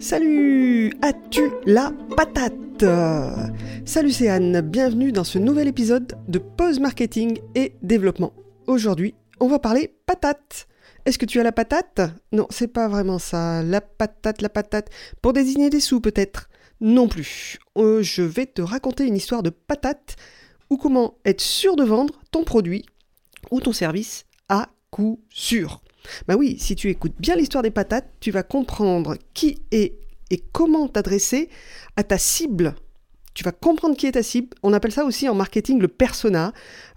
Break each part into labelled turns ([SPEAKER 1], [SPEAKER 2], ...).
[SPEAKER 1] Salut As-tu la patate Salut c'est Anne, bienvenue dans ce nouvel épisode de Pause Marketing et Développement. Aujourd'hui, on va parler patate. Est-ce que tu as la patate? Non, c'est pas vraiment ça. La patate, la patate. Pour désigner des sous peut-être? Non plus. Euh, je vais te raconter une histoire de patate ou comment être sûr de vendre ton produit ou ton service à coup sûr. Bah oui, si tu écoutes bien l'histoire des patates, tu vas comprendre qui est et comment t'adresser à ta cible. Tu vas comprendre qui est ta cible. On appelle ça aussi en marketing le persona,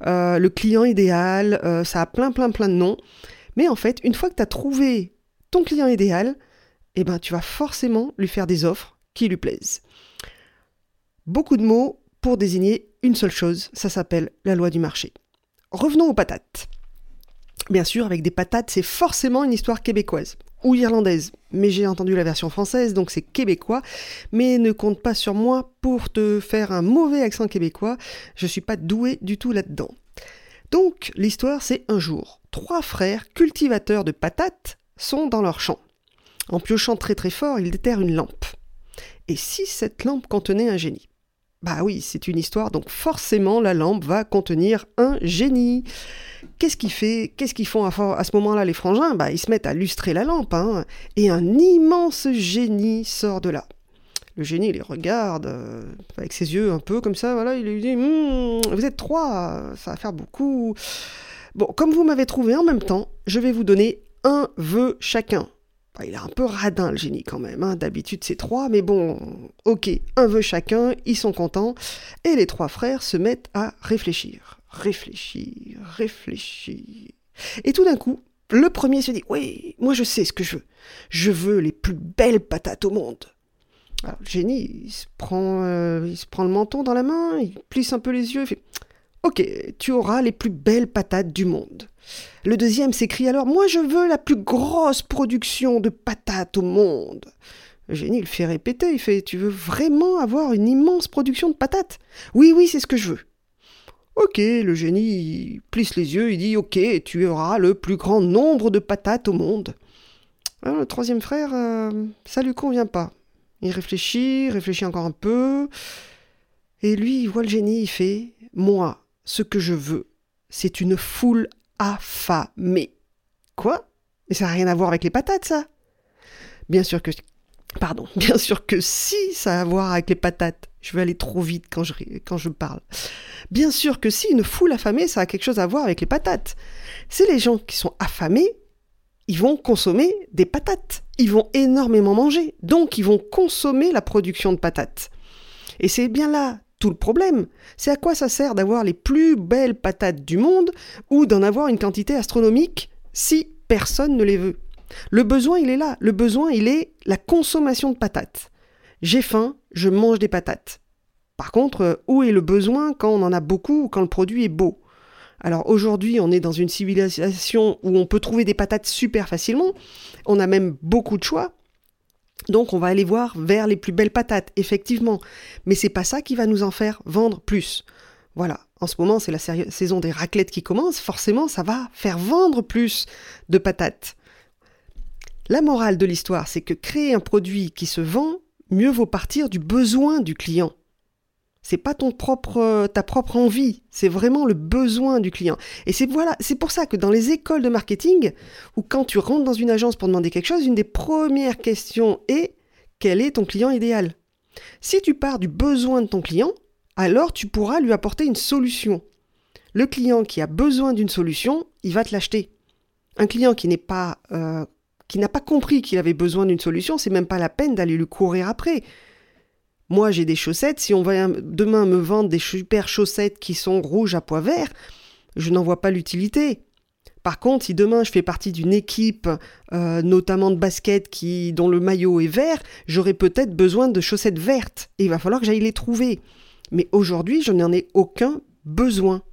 [SPEAKER 1] euh, le client idéal. Euh, ça a plein, plein, plein de noms. Mais en fait, une fois que tu as trouvé ton client idéal, eh ben, tu vas forcément lui faire des offres qui lui plaisent. Beaucoup de mots pour désigner une seule chose. Ça s'appelle la loi du marché. Revenons aux patates. Bien sûr, avec des patates, c'est forcément une histoire québécoise ou irlandaise. Mais j'ai entendu la version française, donc c'est québécois. Mais ne compte pas sur moi pour te faire un mauvais accent québécois. Je suis pas doué du tout là-dedans. Donc, l'histoire, c'est un jour. Trois frères cultivateurs de patates sont dans leur champ. En piochant très très fort, ils déterrent une lampe. Et si cette lampe contenait un génie? Bah oui, c'est une histoire, donc forcément la lampe va contenir un génie. Qu'est-ce qu'ils fait Qu'est-ce qu'ils font à, ce moment-là les frangins? Bah ils se mettent à lustrer la lampe, hein, et un immense génie sort de là. Le génie les regarde euh, avec ses yeux un peu comme ça, voilà, il lui dit hum, Vous êtes trois, ça va faire beaucoup. Bon, comme vous m'avez trouvé en même temps, je vais vous donner un vœu chacun. Bah, il est un peu radin le génie quand même, hein. d'habitude c'est trois, mais bon, ok, un vœu chacun, ils sont contents, et les trois frères se mettent à réfléchir réfléchir, réfléchir. Et tout d'un coup, le premier se dit Oui, moi je sais ce que je veux. Je veux les plus belles patates au monde. Alors, le génie, prend, euh, il se prend le menton dans la main, il plisse un peu les yeux, il fait Ok, tu auras les plus belles patates du monde. Le deuxième s'écrie alors Moi je veux la plus grosse production de patates au monde. Le génie il fait répéter, il fait Tu veux vraiment avoir une immense production de patates? Oui, oui, c'est ce que je veux. Ok, le génie plisse les yeux, il dit Ok, tu auras le plus grand nombre de patates au monde. Alors, le troisième frère, euh, ça lui convient pas. Il réfléchit, réfléchit encore un peu, et lui, il voit le génie, il fait Moi, ce que je veux, c'est une foule affamée. Quoi? Mais ça n'a rien à voir avec les patates, ça Bien sûr que Pardon, bien sûr que si ça a à voir avec les patates. Je vais aller trop vite quand je, quand je parle. Bien sûr que si une foule affamée, ça a quelque chose à voir avec les patates. C'est les gens qui sont affamés, ils vont consommer des patates. Ils vont énormément manger. Donc, ils vont consommer la production de patates. Et c'est bien là tout le problème. C'est à quoi ça sert d'avoir les plus belles patates du monde ou d'en avoir une quantité astronomique si personne ne les veut? Le besoin, il est là. Le besoin, il est la consommation de patates. J'ai faim, je mange des patates. Par contre, euh, où est le besoin quand on en a beaucoup ou quand le produit est beau? Alors aujourd'hui, on est dans une civilisation où on peut trouver des patates super facilement. On a même beaucoup de choix. Donc on va aller voir vers les plus belles patates, effectivement. Mais c'est pas ça qui va nous en faire vendre plus. Voilà, en ce moment c'est la saison des raclettes qui commence, forcément ça va faire vendre plus de patates. La morale de l'histoire, c'est que créer un produit qui se vend, mieux vaut partir du besoin du client. C'est pas ton propre, ta propre envie, c'est vraiment le besoin du client. Et c'est voilà, c'est pour ça que dans les écoles de marketing, ou quand tu rentres dans une agence pour demander quelque chose, une des premières questions est quel est ton client idéal? Si tu pars du besoin de ton client, alors tu pourras lui apporter une solution. Le client qui a besoin d'une solution, il va te l'acheter. Un client qui n'est pas euh, qui n'a pas compris qu'il avait besoin d'une solution, c'est même pas la peine d'aller lui courir après. Moi, j'ai des chaussettes, si on va demain me vendre des super chaussettes qui sont rouges à pois vert, je n'en vois pas l'utilité. Par contre, si demain je fais partie d'une équipe, euh, notamment de basket, dont le maillot est vert, j'aurai peut-être besoin de chaussettes vertes, et il va falloir que j'aille les trouver. Mais aujourd'hui, je n'en ai aucun besoin.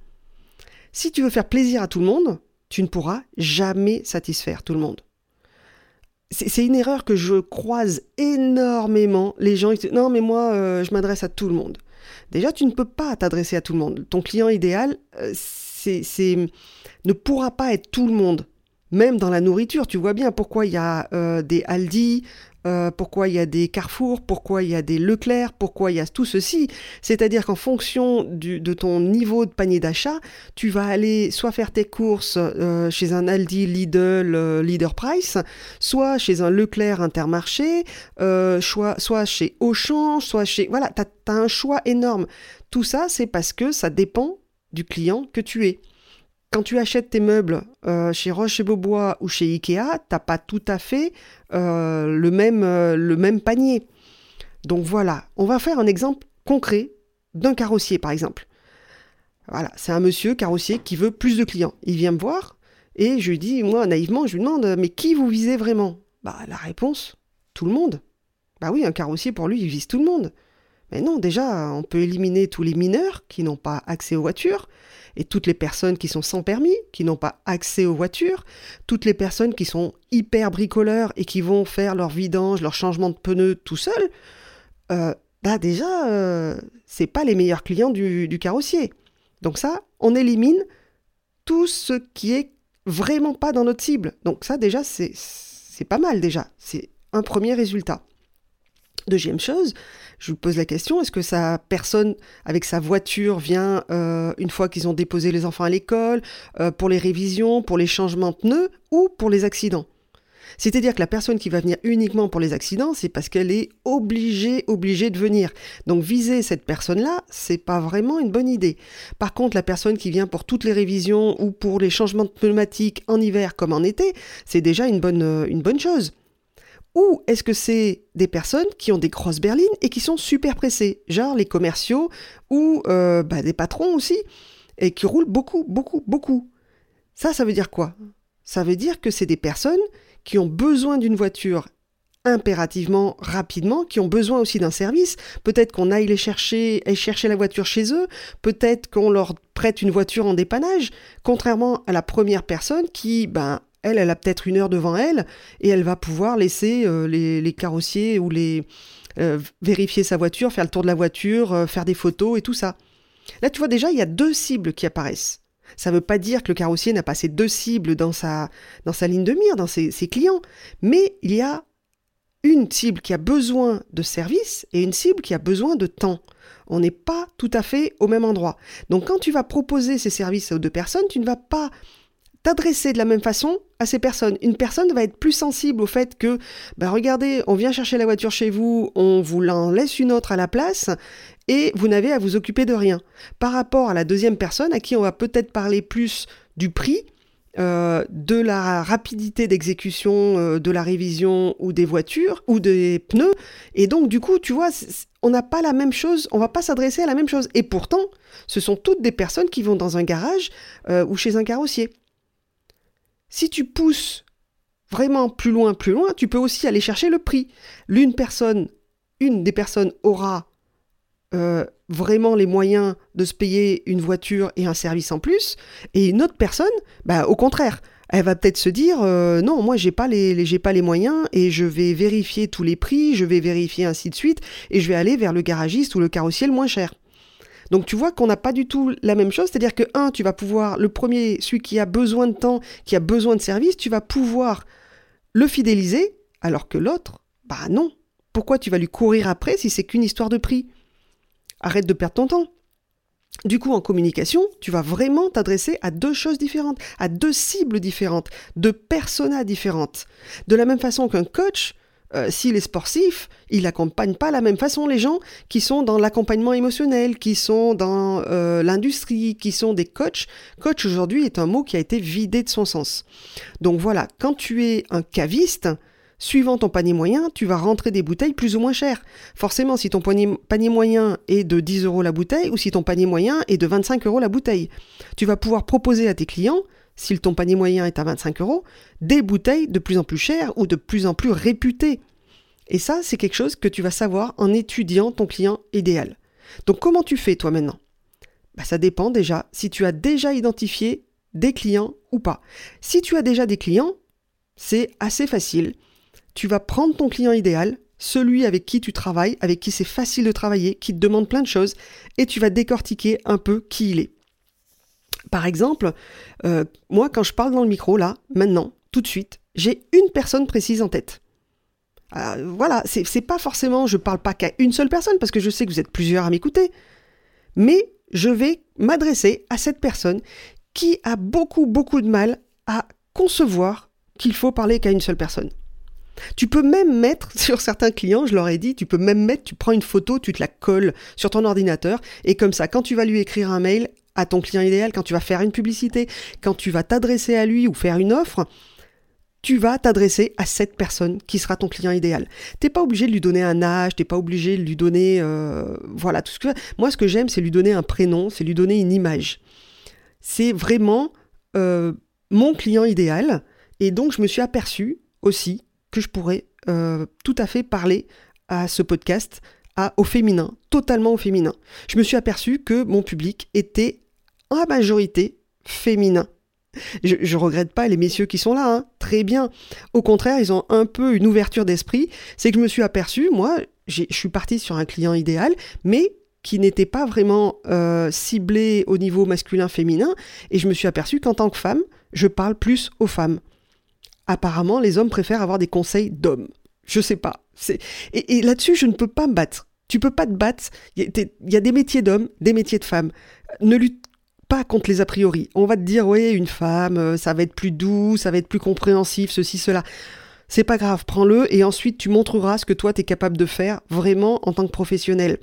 [SPEAKER 1] Si tu veux faire plaisir à tout le monde, tu ne pourras jamais satisfaire tout le monde c'est une erreur que je croise énormément. Les gens disent non mais moi euh, je m'adresse à tout le monde. Déjà tu ne peux pas t'adresser à tout le monde. Ton client idéal euh, c'est ne pourra pas être tout le monde. Même dans la nourriture, tu vois bien pourquoi il y a euh, des Aldi, euh, pourquoi il y a des Carrefour, pourquoi il y a des Leclerc, pourquoi il y a tout ceci. C'est-à-dire qu'en fonction de ton niveau de panier d'achat, tu vas aller soit faire tes courses euh, chez un Aldi, Lidl, euh, Leader Price, soit chez un Leclerc Intermarché, soit chez Auchan, soit chez... Voilà, tu as un choix énorme. Tout ça, c'est parce que ça dépend du client que tu es. Quand tu achètes tes meubles euh, chez Roche et Beaubois ou chez Ikea, t'as pas tout à fait euh, le, même, euh, le même panier. Donc voilà, on va faire un exemple concret d'un carrossier par exemple. Voilà, c'est un monsieur carrossier qui veut plus de clients. Il vient me voir et je lui dis, moi naïvement, je lui demande, mais qui vous visez vraiment? Bah la réponse, tout le monde. Bah oui, un carrossier pour lui, il vise tout le monde. Mais non, déjà, on peut éliminer tous les mineurs qui n'ont pas accès aux voitures, et toutes les personnes qui sont sans permis, qui n'ont pas accès aux voitures, toutes les personnes qui sont hyper bricoleurs et qui vont faire leur vidange, leur changement de pneus tout seuls, euh, bah déjà, euh, c'est pas les meilleurs clients du, du carrossier. Donc ça, on élimine tout ce qui est vraiment pas dans notre cible. Donc ça, déjà, c'est pas mal déjà. C'est un premier résultat. Deuxième chose, je vous pose la question, est-ce que sa personne avec sa voiture vient euh, une fois qu'ils ont déposé les enfants à l'école, euh, pour les révisions, pour les changements de pneus ou pour les accidents? C'est-à-dire que la personne qui va venir uniquement pour les accidents, c'est parce qu'elle est obligée, obligée de venir. Donc viser cette personne-là, c'est pas vraiment une bonne idée. Par contre, la personne qui vient pour toutes les révisions ou pour les changements de pneumatiques en hiver comme en été, c'est déjà une bonne, euh, une bonne chose. Ou est-ce que c'est des personnes qui ont des grosses berlines et qui sont super pressées, genre les commerciaux ou euh, bah, des patrons aussi, et qui roulent beaucoup, beaucoup, beaucoup Ça, ça veut dire quoi? Ça veut dire que c'est des personnes qui ont besoin d'une voiture impérativement, rapidement, qui ont besoin aussi d'un service. Peut-être qu'on aille les chercher, et chercher la voiture chez eux. Peut-être qu'on leur prête une voiture en dépannage. Contrairement à la première personne qui, ben, elle, elle a peut-être une heure devant elle et elle va pouvoir laisser euh, les, carrossiers ou les euh, vérifier sa voiture, faire le tour de la voiture, euh, faire des photos et tout ça. Là, tu vois déjà, il y a deux cibles qui apparaissent. Ça ne veut pas dire que le carrossier n'a pas ces deux cibles dans sa, dans sa ligne de mire, dans ses, ses clients, mais il y a une cible qui a besoin de service et une cible qui a besoin de temps. On n'est pas tout à fait au même endroit. Donc quand tu vas proposer ces services aux deux personnes, tu ne vas pas t'adresser de la même façon à ces personnes. Une personne va être plus sensible au fait que, ben regardez, on vient chercher la voiture chez vous, on vous en laisse une autre à la place, et vous n'avez à vous occuper de rien. Par rapport à la deuxième personne, à qui on va peut-être parler plus du prix, euh, de la rapidité d'exécution euh, de la révision ou des voitures ou des pneus. Et donc, du coup, tu vois, on n'a pas la même chose, on va pas s'adresser à la même chose. Et pourtant, ce sont toutes des personnes qui vont dans un garage euh, ou chez un carrossier. Si tu pousses vraiment plus loin, plus loin, tu peux aussi aller chercher le prix. L'une personne, une des personnes aura euh, vraiment les moyens de se payer une voiture et un service en plus, et une autre personne, bah, au contraire, elle va peut-être se dire euh, non, moi j'ai pas pas les moyens et je vais vérifier tous les prix, je vais vérifier ainsi de suite et je vais aller vers le garagiste ou le carrossier le moins cher. Donc tu vois qu'on n'a pas du tout la même chose, c'est-à-dire que un, tu vas pouvoir, le premier, celui qui a besoin de temps, qui a besoin de service, tu vas pouvoir le fidéliser, alors que l'autre, bah non. Pourquoi tu vas lui courir après si c'est qu'une histoire de prix? Arrête de perdre ton temps. Du coup, en communication, tu vas vraiment t'adresser à deux choses différentes, à deux cibles différentes, deux personas différentes. De la même façon qu'un coach, euh, s'il est sportif, il n'accompagne pas de la même façon les gens qui sont dans l'accompagnement émotionnel, qui sont dans euh, l'industrie, qui sont des coachs. Coach aujourd'hui est un mot qui a été vidé de son sens. Donc voilà, quand tu es un caviste, suivant ton panier moyen, tu vas rentrer des bouteilles plus ou moins chères. Forcément, si ton panier moyen est de 10 euros la bouteille ou si ton panier moyen est de 25 euros la bouteille, tu vas pouvoir proposer à tes clients si ton panier moyen est à 25 euros, des bouteilles de plus en plus chères ou de plus en plus réputées. Et ça, c'est quelque chose que tu vas savoir en étudiant ton client idéal. Donc comment tu fais toi maintenant? Bah, Ça dépend déjà si tu as déjà identifié des clients ou pas. Si tu as déjà des clients, c'est assez facile. Tu vas prendre ton client idéal, celui avec qui tu travailles, avec qui c'est facile de travailler, qui te demande plein de choses, et tu vas décortiquer un peu qui il est. Par exemple, euh, moi, quand je parle dans le micro, là, maintenant, tout de suite, j'ai une personne précise en tête. Euh, voilà, c'est pas forcément, je parle pas qu'à une seule personne, parce que je sais que vous êtes plusieurs à m'écouter, mais je vais m'adresser à cette personne qui a beaucoup, beaucoup de mal à concevoir qu'il faut parler qu'à une seule personne. Tu peux même mettre sur certains clients, je leur ai dit, tu peux même mettre, tu prends une photo, tu te la colles sur ton ordinateur, et comme ça, quand tu vas lui écrire un mail à ton client idéal, quand tu vas faire une publicité, quand tu vas t'adresser à lui ou faire une offre, tu vas t'adresser à cette personne qui sera ton client idéal. T'es pas obligé de lui donner un âge, t'es pas obligé de lui donner, euh, voilà, tout ce que. Moi, ce que j'aime, c'est lui donner un prénom, c'est lui donner une image. C'est vraiment euh, mon client idéal, et donc je me suis aperçu aussi que je pourrais euh, tout à fait parler à ce podcast à, au féminin, totalement au féminin. Je me suis aperçu que mon public était en majorité féminin. Je, je regrette pas les messieurs qui sont là, hein. très bien. Au contraire, ils ont un peu une ouverture d'esprit. C'est que je me suis aperçu, moi, je suis parti sur un client idéal, mais qui n'était pas vraiment euh, ciblé au niveau masculin-féminin, et je me suis aperçu qu'en tant que femme, je parle plus aux femmes. Apparemment, les hommes préfèrent avoir des conseils d'hommes. Je sais pas. Et, et là-dessus, je ne peux pas me battre. Tu peux pas te battre. Il y, a des métiers d'hommes, des métiers de femmes. Ne lutte pas contre les a priori. On va te dire, oui, une femme, euh, ça va être plus doux, ça va être plus compréhensif, ceci, cela. C'est pas grave, prends-le et ensuite tu montreras ce que toi tu es capable de faire vraiment en tant que professionnel.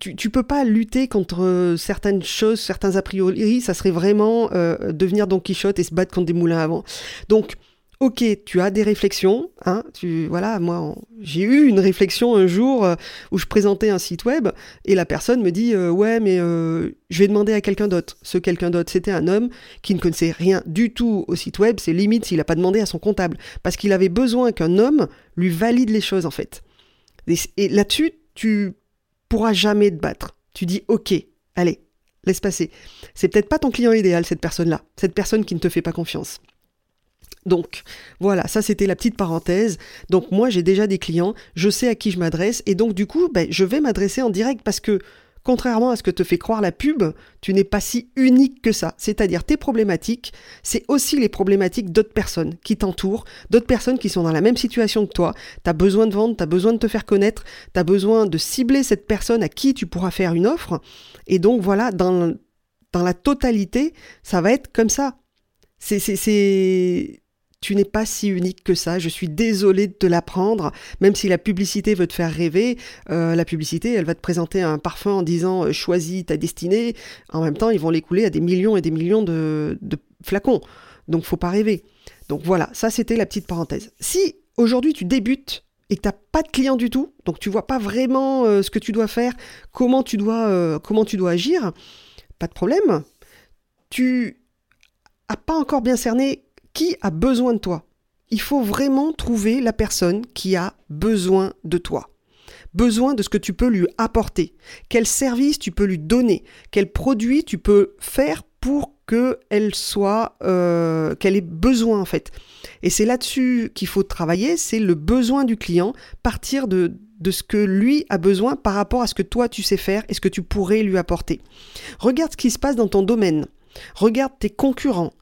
[SPEAKER 1] Tu, tu peux pas lutter contre euh, certaines choses, certains a priori, ça serait vraiment euh, devenir Don Quichotte et se battre contre des moulins avant. Donc, ok, tu as des réflexions, hein, tu, voilà, moi, j'ai eu une réflexion un jour euh, où je présentais un site web et la personne me dit, euh, ouais, mais euh, je vais demander à quelqu'un d'autre. Ce quelqu'un d'autre, c'était un homme qui ne connaissait rien du tout au site web, c'est limite s'il n'a pas demandé à son comptable, parce qu'il avait besoin qu'un homme lui valide les choses, en fait. Et, et là-dessus, tu pourras jamais te battre. Tu dis, ok, allez, laisse passer. C'est peut-être pas ton client idéal, cette personne-là, cette personne qui ne te fait pas confiance. Donc voilà, ça c'était la petite parenthèse. Donc moi j'ai déjà des clients, je sais à qui je m'adresse et donc du coup ben, je vais m'adresser en direct parce que contrairement à ce que te fait croire la pub, tu n'es pas si unique que ça. C'est-à-dire tes problématiques, c'est aussi les problématiques d'autres personnes qui t'entourent, d'autres personnes qui sont dans la même situation que toi. Tu as besoin de vendre, tu as besoin de te faire connaître, tu as besoin de cibler cette personne à qui tu pourras faire une offre. Et donc voilà, dans, dans la totalité, ça va être comme ça. C'est tu n'es pas si unique que ça. Je suis désolée de te l'apprendre, même si la publicité veut te faire rêver. Euh, la publicité, elle va te présenter un parfum en disant euh, choisis ta destinée. En même temps, ils vont l'écouler à des millions et des millions de, flacons. Donc, faut pas rêver. Donc voilà, ça c'était la petite parenthèse. Si aujourd'hui tu débutes et que tu n'as pas de client du tout, donc tu vois pas vraiment euh, ce que tu dois faire, comment tu dois, comment tu dois agir, pas de problème. Tu as pas encore bien cerné qui a besoin de toi Il faut vraiment trouver la personne qui a besoin de toi. Besoin de ce que tu peux lui apporter. Quel service tu peux lui donner. Quel produit tu peux faire pour qu'elle soit, euh, qu'elle ait besoin en fait. Et c'est là-dessus qu'il faut travailler, c'est le besoin du client, partir de, de ce que lui a besoin par rapport à ce que toi tu sais faire et ce que tu pourrais lui apporter. Regarde ce qui se passe dans ton domaine. Regarde tes concurrents.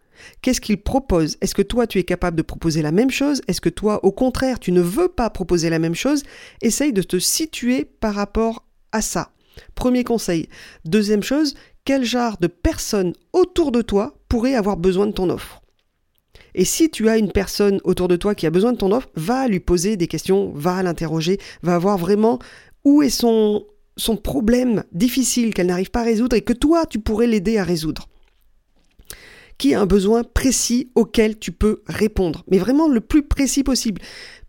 [SPEAKER 1] Qu'est-ce qu'il propose? Est-ce que toi, tu es capable de proposer la même chose? Est-ce que toi, au contraire, tu ne veux pas proposer la même chose? Essaye de te situer par rapport à ça. Premier conseil. Deuxième chose, quel genre de personne autour de toi pourrait avoir besoin de ton offre? Et si tu as une personne autour de toi qui a besoin de ton offre, va lui poser des questions, va l'interroger, va voir vraiment où est son, son problème difficile qu'elle n'arrive pas à résoudre et que toi, tu pourrais l'aider à résoudre un besoin précis auquel tu peux répondre. Mais vraiment le plus précis possible.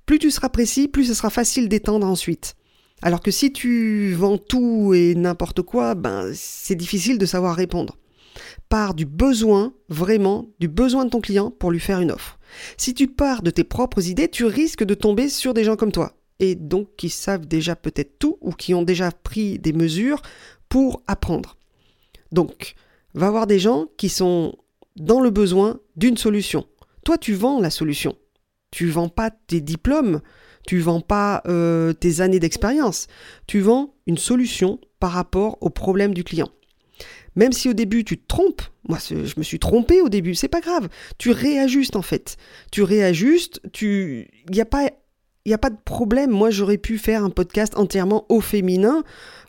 [SPEAKER 1] Plus tu seras précis, plus ce sera facile d'étendre ensuite. Alors que si tu vends tout et n'importe quoi, ben c'est difficile de savoir répondre. Pars du besoin, vraiment, du besoin de ton client pour lui faire une offre. Si tu pars de tes propres idées, tu risques de tomber sur des gens comme toi, et donc qui savent déjà peut-être tout ou qui ont déjà pris des mesures pour apprendre. Donc, va voir des gens qui sont dans le besoin d'une solution. Toi, tu vends la solution. Tu vends pas tes diplômes, tu vends pas euh, tes années d'expérience. Tu vends une solution par rapport au problème du client. Même si au début tu te trompes, moi je me suis trompé au début, c'est pas grave. Tu réajustes en fait. Tu réajustes, tu il n'y a pas il n'y a pas de problème. Moi, j'aurais pu faire un podcast entièrement au féminin.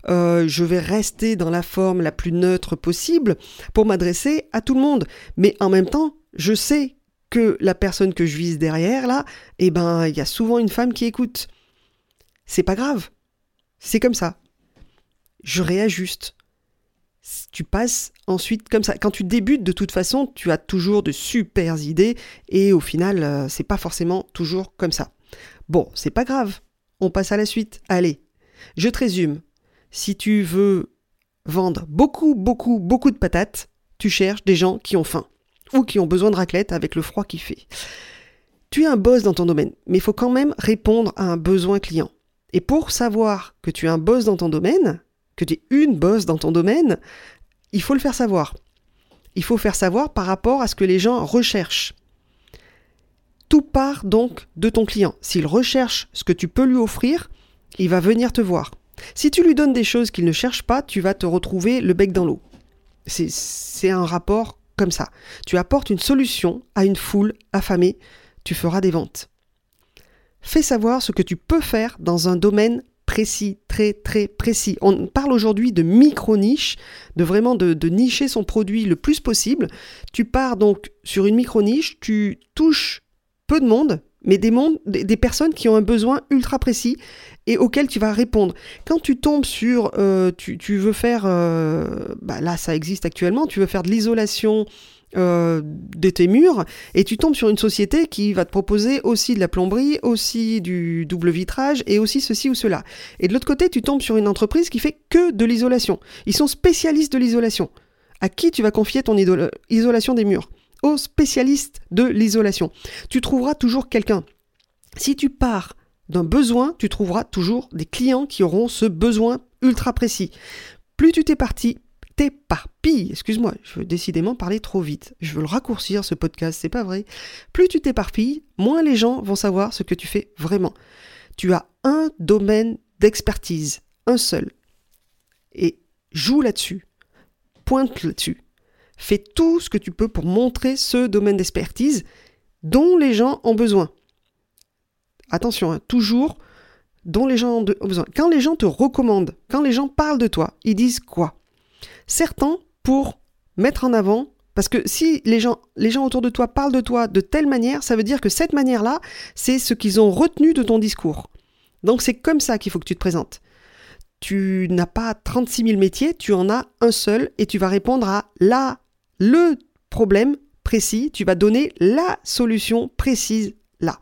[SPEAKER 1] Euh, je vais rester dans la forme la plus neutre possible pour m'adresser à tout le monde. Mais en même temps, je sais que la personne que je vise derrière, là, eh ben, il y a souvent une femme qui écoute. C'est pas grave. C'est comme ça. Je réajuste. Tu passes ensuite comme ça. Quand tu débutes, de toute façon, tu as toujours de super idées et au final, euh, c'est pas forcément toujours comme ça. Bon, c'est pas grave. On passe à la suite. Allez, je te résume. Si tu veux vendre beaucoup, beaucoup, beaucoup de patates, tu cherches des gens qui ont faim ou qui ont besoin de raclette avec le froid qui fait. Tu es un boss dans ton domaine, mais il faut quand même répondre à un besoin client. Et pour savoir que tu es un boss dans ton domaine, que tu es une boss dans ton domaine, il faut le faire savoir. Il faut faire savoir par rapport à ce que les gens recherchent. Tout part donc de ton client. S'il recherche ce que tu peux lui offrir, il va venir te voir. Si tu lui donnes des choses qu'il ne cherche pas, tu vas te retrouver le bec dans l'eau. C'est un rapport comme ça. Tu apportes une solution à une foule affamée, tu feras des ventes. Fais savoir ce que tu peux faire dans un domaine précis, très très précis. On parle aujourd'hui de micro-niche, de vraiment de, de, nicher son produit le plus possible. Tu pars donc sur une micro-niche, tu touches peu de monde, mais des, mondes, des, personnes qui ont un besoin ultra précis et auquel tu vas répondre. Quand tu tombes sur, euh, tu, veux faire, euh, bah là ça existe actuellement, tu veux faire de l'isolation euh, de tes murs et tu tombes sur une société qui va te proposer aussi de la plomberie, aussi du double vitrage et aussi ceci ou cela. Et de l'autre côté, tu tombes sur une entreprise qui fait que de l'isolation. Ils sont spécialistes de l'isolation. À qui tu vas confier ton isolation des murs? Aux spécialistes de l'isolation. Tu trouveras toujours quelqu'un. Si tu pars d'un besoin, tu trouveras toujours des clients qui auront ce besoin ultra précis. Plus tu t'es parti, t'éparpilles, excuse-moi, je veux décidément parler trop vite. Je veux le raccourcir ce podcast, c'est pas vrai. Plus tu t'éparpilles, moins les gens vont savoir ce que tu fais vraiment. Tu as un domaine d'expertise, un seul. Et joue là-dessus. Pointe là-dessus. Fais tout ce que tu peux pour montrer ce domaine d'expertise dont les gens ont besoin. Attention, hein, toujours dont les gens ont, besoin. Quand les gens te recommandent, quand les gens parlent de toi, ils disent quoi? Certains pour mettre en avant, parce que si les gens, les gens autour de toi parlent de toi de telle manière, ça veut dire que cette manière-là, c'est ce qu'ils ont retenu de ton discours. Donc c'est comme ça qu'il faut que tu te présentes tu n'as pas 36 000 métiers, tu en as un seul et tu vas répondre à la le problème précis, tu vas donner la solution précise là.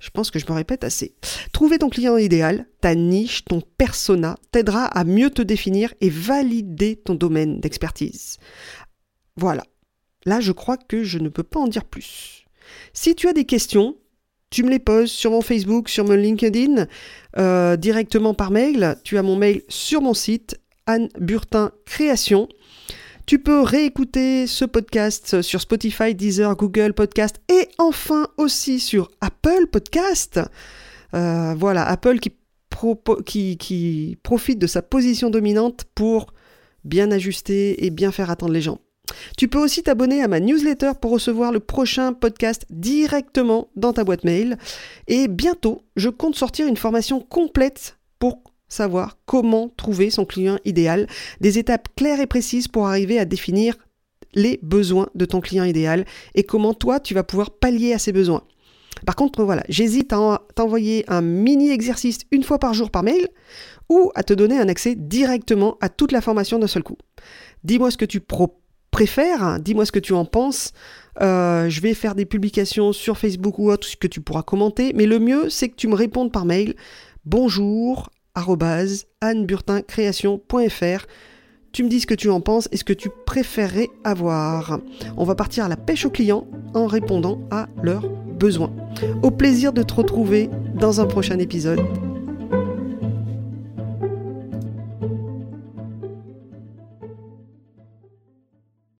[SPEAKER 1] Je pense que je me répète assez. Trouver ton client idéal, ta niche, ton persona t'aidera à mieux te définir et valider ton domaine d'expertise. Voilà. Là, je crois que je ne peux pas en dire plus. Si tu as des questions, tu me les poses sur mon Facebook, sur mon LinkedIn, euh, directement par mail. Tu as mon mail sur mon site, Anne Burtin Création. Tu peux réécouter ce podcast sur Spotify, Deezer, Google Podcast et enfin aussi sur Apple Podcast. Euh, voilà, Apple qui, profite de sa position dominante pour bien ajuster et bien faire attendre les gens. Tu peux aussi t'abonner à ma newsletter pour recevoir le prochain podcast directement dans ta boîte mail. Et bientôt, je compte sortir une formation complète savoir comment trouver son client idéal, des étapes claires et précises pour arriver à définir les besoins de ton client idéal et comment toi tu vas pouvoir pallier à ces besoins. Par contre, voilà, j'hésite à t'envoyer un mini exercice une fois par jour par mail ou à te donner un accès directement à toute la formation d'un seul coup. Dis-moi ce que tu préfères, dis-moi ce que tu en penses. Euh, je vais faire des publications sur Facebook ou autre, ce que tu pourras commenter, mais le mieux c'est que tu me répondes par mail. Bonjour, anneburtincréation.fr. Tu me dis ce que tu en penses et ce que tu préférerais avoir. On va partir à la pêche aux clients en répondant à leurs besoins. Au plaisir de te retrouver dans un prochain épisode.